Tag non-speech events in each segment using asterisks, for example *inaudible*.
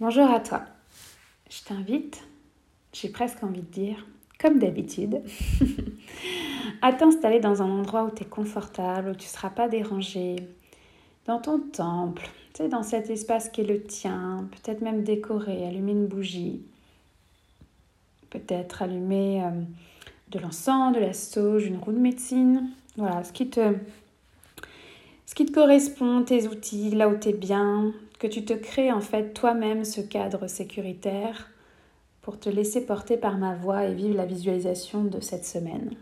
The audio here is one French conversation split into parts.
Bonjour à toi. Je t'invite, j'ai presque envie de dire, comme d'habitude, *laughs* à t'installer dans un endroit où tu es confortable, où tu ne seras pas dérangé, dans ton temple, tu sais, dans cet espace qui est le tien, peut-être même décoré, allumer une bougie, peut-être allumer euh, de l'encens, de la sauge, une roue de médecine, voilà, ce qui te, ce qui te correspond, tes outils, là où tu es bien, que tu te crées en fait toi-même ce cadre sécuritaire pour te laisser porter par ma voix et vivre la visualisation de cette semaine.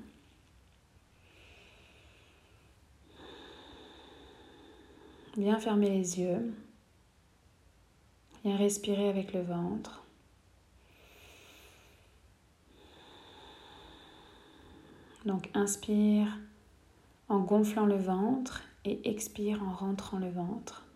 Viens fermer les yeux. Viens respirer avec le ventre. Donc inspire en gonflant le ventre et expire en rentrant le ventre.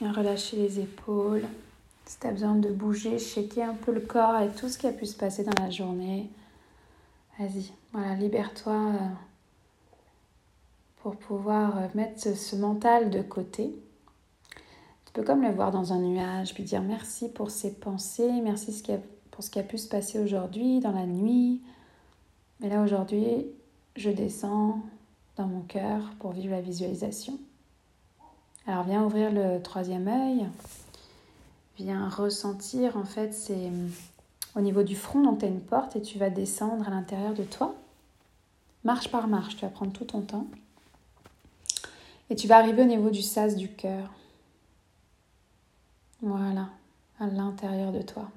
Viens relâcher les épaules. Si tu as besoin de bouger, shaker un peu le corps avec tout ce qui a pu se passer dans la journée. Vas-y, voilà, libère-toi euh, pour pouvoir euh, mettre ce mental de côté. Tu peux comme le voir dans un nuage, puis dire merci pour ces pensées, merci pour ce qui a pu se passer aujourd'hui, dans la nuit. Mais là, aujourd'hui, je descends dans mon cœur pour vivre la visualisation. Alors viens ouvrir le troisième œil. Viens ressentir en fait c'est au niveau du front, donc tu as une porte et tu vas descendre à l'intérieur de toi. Marche par marche, tu vas prendre tout ton temps. Et tu vas arriver au niveau du sas du cœur. Voilà, à l'intérieur de toi.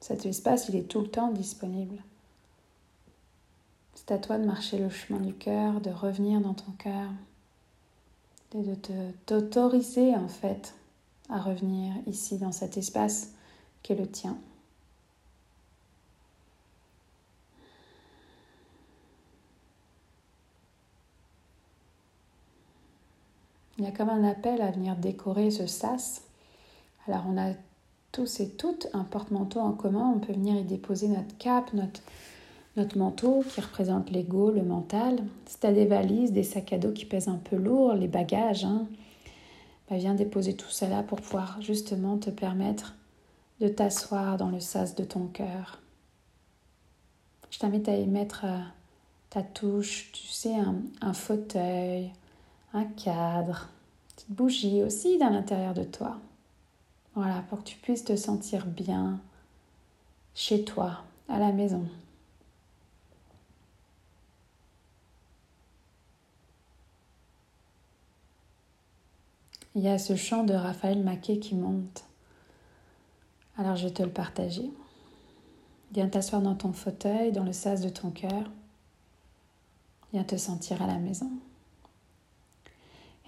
Cet espace, il est tout le temps disponible. C'est à toi de marcher le chemin du cœur, de revenir dans ton cœur et de t'autoriser en fait à revenir ici dans cet espace qui est le tien. Il y a comme un appel à venir décorer ce sas. Alors on a tous et toutes un porte-manteau en commun, on peut venir y déposer notre cape, notre notre manteau qui représente l'ego, le mental. Si tu as des valises, des sacs à dos qui pèsent un peu lourd, les bagages, hein, bah, viens déposer tout là pour pouvoir justement te permettre de t'asseoir dans le sas de ton cœur. Je t'invite à y mettre euh, ta touche, tu sais, un, un fauteuil, un cadre, une petite bougie aussi dans l'intérieur de toi. Voilà, pour que tu puisses te sentir bien chez toi, à la maison. Il y a ce chant de Raphaël Maquet qui monte. Alors je vais te le partager. Viens t'asseoir dans ton fauteuil, dans le sas de ton cœur. Viens te sentir à la maison.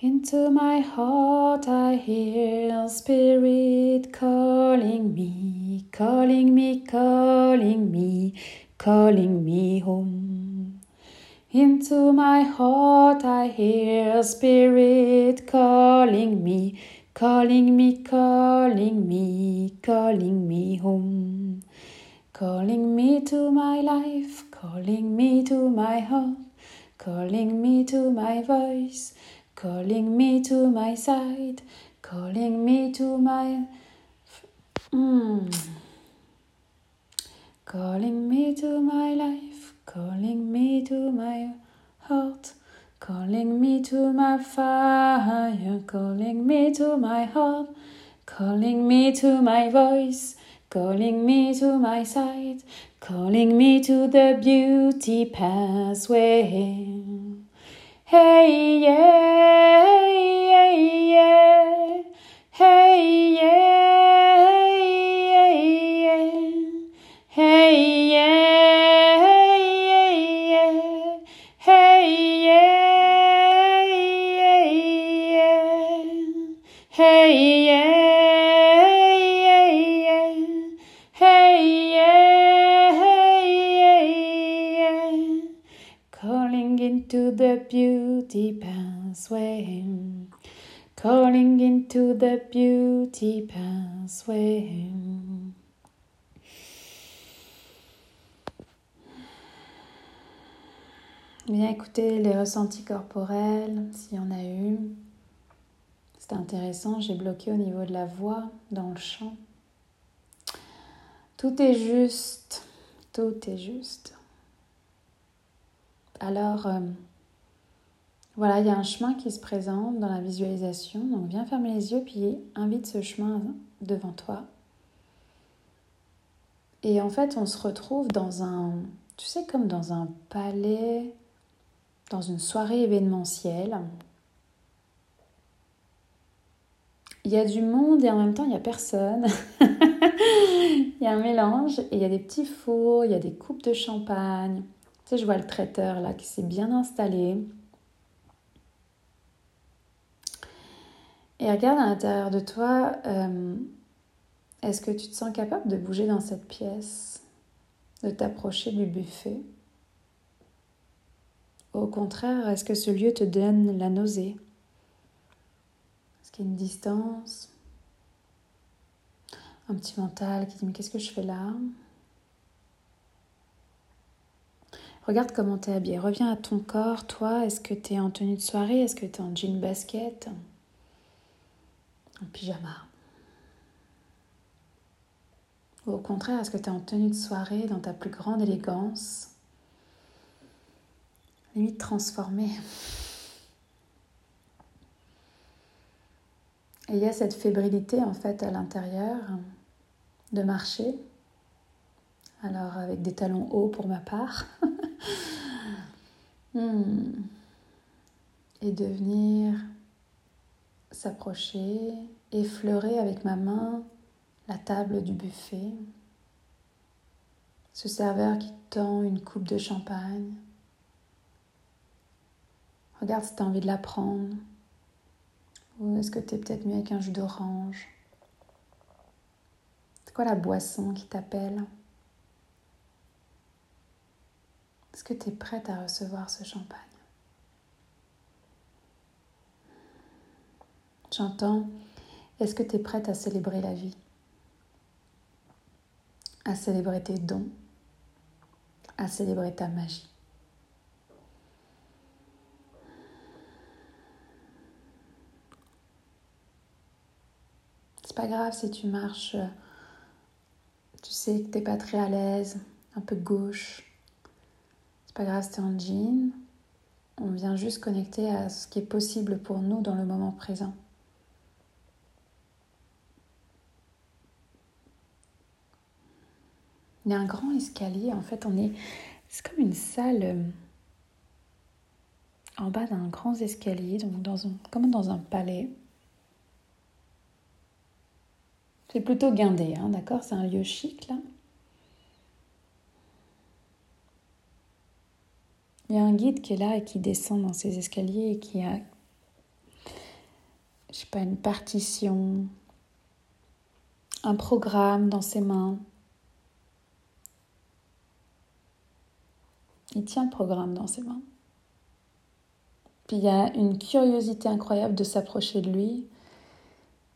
Into my heart I hear spirit calling me, calling me, calling me, calling me home. Into my heart I hear a spirit calling me, calling me, calling me, calling me home. Calling me to my life, calling me to my heart, calling me to my voice, calling me to my side, calling me to my. Mm. Calling me to my life calling me to my heart, calling me to my fire, calling me to my heart, calling me to my voice, calling me to my side, calling me to the beauty pathway. Hey, yeah, yeah, yeah, hey, yeah, the beauty pathway. Calling into the beauty pathway. Bien écouter les ressentis corporels, s'il y en a eu. C'est intéressant, j'ai bloqué au niveau de la voix, dans le chant. Tout est juste, tout est juste. Alors, euh, voilà, il y a un chemin qui se présente dans la visualisation. Donc, viens fermer les yeux, puis invite ce chemin devant toi. Et en fait, on se retrouve dans un, tu sais, comme dans un palais, dans une soirée événementielle. Il y a du monde et en même temps, il n'y a personne. *laughs* il y a un mélange et il y a des petits fours, il y a des coupes de champagne. Tu sais, je vois le traiteur là qui s'est bien installé. Et regarde à l'intérieur de toi, euh, est-ce que tu te sens capable de bouger dans cette pièce, de t'approcher du buffet? Au contraire, est-ce que ce lieu te donne la nausée? Est-ce qu'il y a une distance? Un petit mental qui dit mais qu'est-ce que je fais là? Regarde comment tu es habillé. Reviens à ton corps. Toi, est-ce que tu es en tenue de soirée? Est-ce que tu es en jean basket? En pyjama ou au contraire, est-ce que tu es en tenue de soirée dans ta plus grande élégance? Limite transformée. Et il y a cette fébrilité en fait à l'intérieur de marcher. Alors avec des talons hauts pour ma part. *laughs* Hmm. Et de venir s'approcher, effleurer avec ma main la table du buffet, ce serveur qui tend une coupe de champagne. Regarde si tu as envie de la prendre. Ou est-ce que tu es peut-être mieux avec un jus d'orange? C'est quoi la boisson qui t'appelle? Est-ce que tu es prête à recevoir ce champagne? J'entends, est-ce que tu es prête à célébrer la vie? À célébrer tes dons, à célébrer ta magie? C'est pas grave si tu marches, tu sais que t'es pas très à l'aise, un peu gauche. C'est pas grave si t'es en jean. On vient juste connecter à ce qui est possible pour nous dans le moment présent. Il y a un grand escalier, en fait, on est. C'est comme une salle euh, en bas d'un grand escalier, donc dans un, comme dans un palais. C'est plutôt guindé, hein, d'accord C'est un lieu chic là. Il y a un guide qui est là et qui descend dans ces escaliers et qui a, je sais pas, une partition, un programme dans ses mains. Il tient le programme dans ses mains. Puis il y a une curiosité incroyable de s'approcher de lui,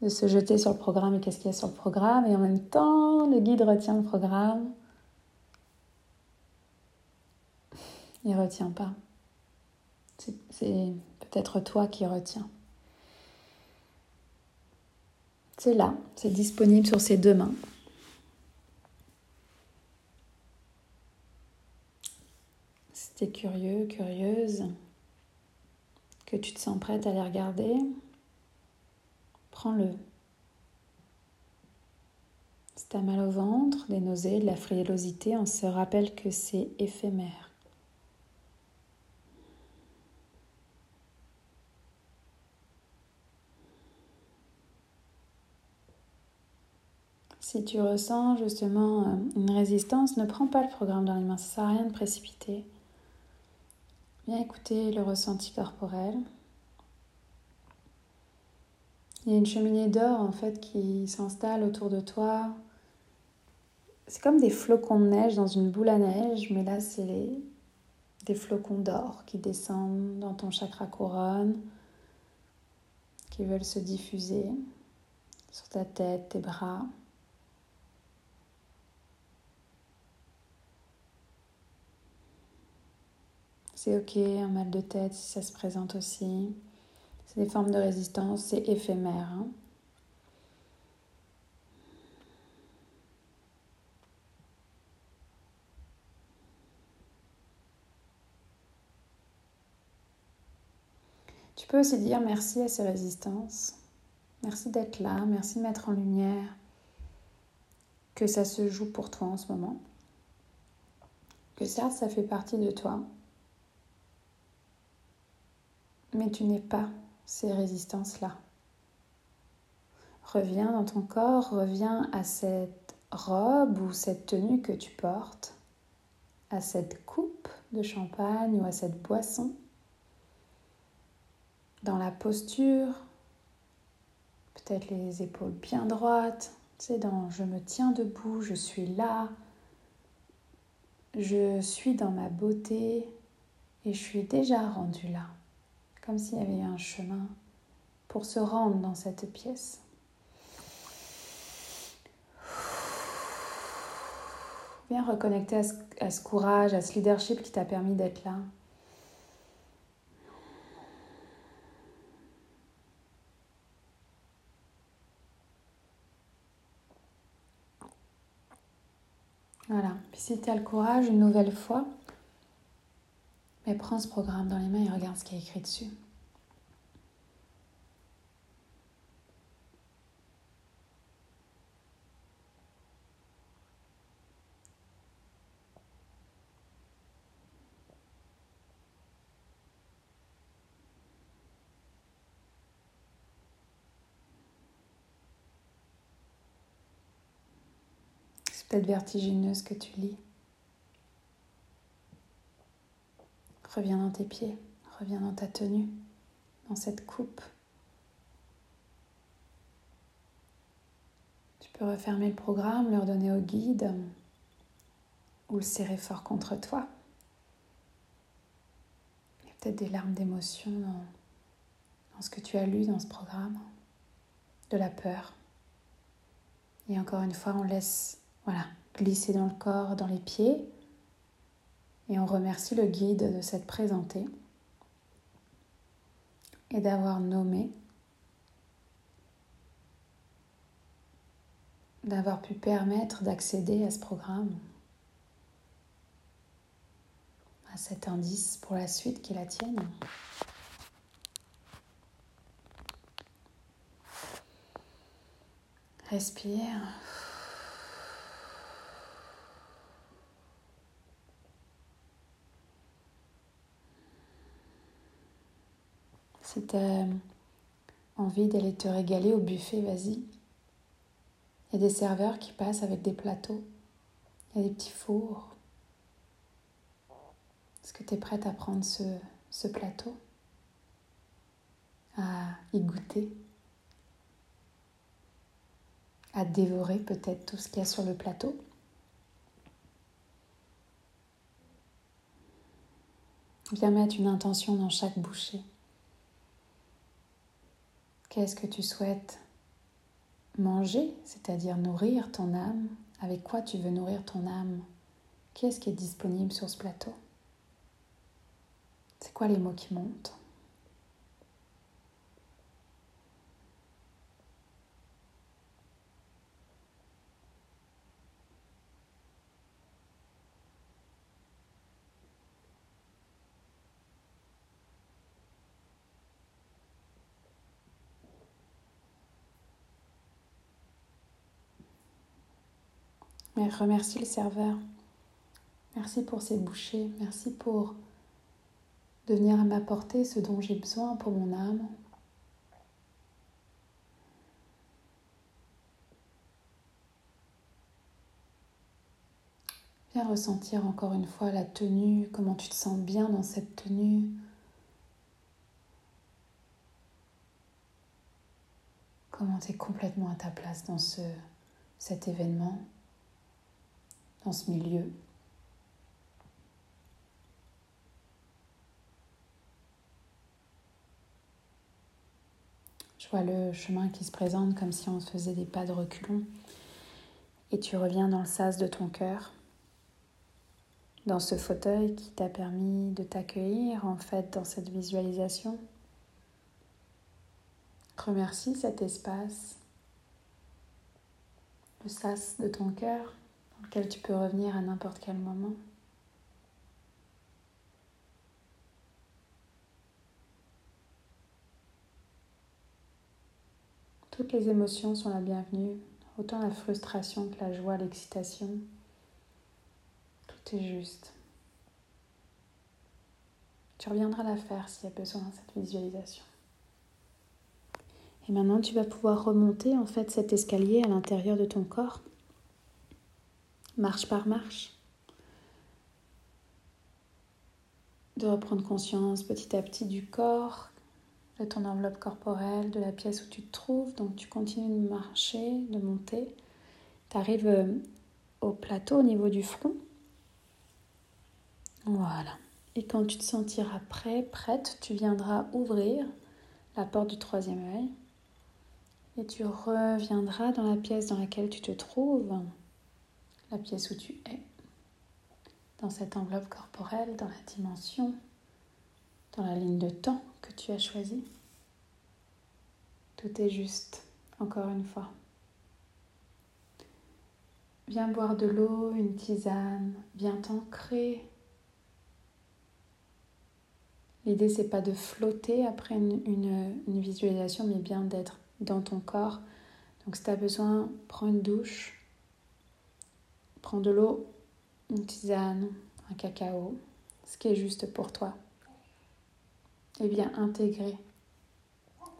de se jeter sur le programme et qu'est-ce qu'il y a sur le programme. Et en même temps, le guide retient le programme. Il ne retient pas. C'est peut-être toi qui retiens. C'est là, c'est disponible sur ses deux mains. Tu es curieux, curieuse, que tu te sens prête à les regarder, prends-le. Si tu as mal au ventre, des nausées, de la frilosité, on se rappelle que c'est éphémère. Si tu ressens justement euh, une résistance, ne prends pas le programme dans les mains, ça sert à rien de précipiter. Viens écouter le ressenti corporel. Il y a une cheminée d'or en fait qui s'installe autour de toi. C'est comme des flocons de neige dans une boule à neige, mais là c'est des flocons d'or qui descendent dans ton chakra couronne, qui veulent se diffuser sur ta tête, tes bras. C'est ok, un mal de tête si ça se présente aussi. C'est des formes de résistance, c'est éphémère. Hein. Tu peux aussi dire merci à ces résistances. Merci d'être là, merci de mettre en lumière que ça se joue pour toi en ce moment. Que certes, ça fait partie de toi, mais tu n'es pas ces résistances-là. Reviens dans ton corps, reviens à cette robe ou cette tenue que tu portes, à cette coupe de champagne ou à cette boisson, dans la posture, peut-être les épaules bien droites, tu dans je me tiens debout, je suis là, je suis dans ma beauté et je suis déjà rendue là comme s'il y avait un chemin pour se rendre dans cette pièce. Viens reconnecter à ce, courage, à ce leadership qui t'a permis d'être là. Voilà. Puis si tu as le courage, une nouvelle fois, mais prends ce programme dans les mains et regarde ce qui est écrit dessus. C'est peut-être vertigineux ce que tu lis. Reviens dans tes pieds, reviens dans ta tenue, dans cette coupe. Tu peux refermer le programme, le redonner au guide ou le serrer fort contre toi. Il y a peut-être des larmes d'émotion dans, ce que tu as lu dans ce programme, de la peur. Et encore une fois, on laisse voilà, glisser dans le corps, dans les pieds. Et on remercie le guide de s'être présenté et d'avoir nommé, d'avoir pu permettre d'accéder à ce programme, à cet indice pour la suite qui la tienne. Respire. Si tu as envie d'aller te régaler au buffet, vas-y. Il y a des serveurs qui passent avec des plateaux. Il y a des petits fours. Est-ce que tu es prête à prendre ce, ce plateau? À y goûter? À dévorer peut-être tout ce qu'il y a sur le plateau? Viens mettre une intention dans chaque bouchée. Qu'est-ce que tu souhaites manger, c'est-à-dire nourrir ton âme? Avec quoi tu veux nourrir ton âme? Qu'est-ce qui est disponible sur ce plateau? C'est quoi les mots qui montent? Mais remercie le serveur. Merci pour ces bouchées. Merci pour de venir m'apporter ce dont j'ai besoin pour mon âme. Viens ressentir encore une fois la tenue, comment tu te sens bien dans cette tenue. Comment tu es complètement à ta place dans ce, cet événement ce milieu. Je vois le chemin qui se présente comme si on faisait des pas de reculons et tu reviens dans le sas de ton cœur, dans ce fauteuil qui t'a permis de t'accueillir en fait dans cette visualisation. Remercie cet espace, le sas de ton cœur tu peux revenir à n'importe quel moment. Toutes les émotions sont la bienvenue, autant la frustration que la joie, l'excitation. Tout est juste. Tu reviendras la faire s'il y a besoin, cette visualisation. Et maintenant, tu vas pouvoir remonter en fait cet escalier à l'intérieur de ton corps, marche par marche. De reprendre conscience petit à petit du corps de ton enveloppe corporelle, de la pièce où tu te trouves. Donc tu continues de marcher, de monter. Tu arrives euh, au plateau au niveau du front. Voilà. Et quand tu te sentiras prêt, prête, tu viendras ouvrir la porte du troisième œil. Et tu reviendras dans la pièce dans laquelle tu te trouves, pièce où tu es, dans cette enveloppe corporelle, dans la dimension, dans la ligne de temps que tu as choisi. Tout est juste, encore une fois. Viens boire de l'eau, une tisane, viens t'ancrer. L'idée, c'est pas de flotter après une, une visualisation, mais bien d'être dans ton corps. Donc, si tu as besoin, prends une douche, prends de l'eau, une tisane, un cacao, ce qui est juste pour toi et bien intégrer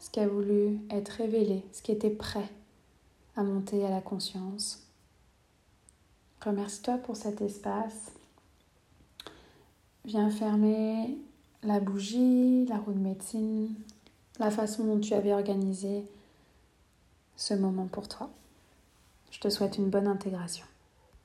ce qui a voulu être révélé, ce qui était prêt à monter à la conscience. Remercie-toi pour cet espace. Viens fermer la bougie, la roue de médecine, la façon dont tu avais organisé ce moment pour toi. Je te souhaite une bonne intégration.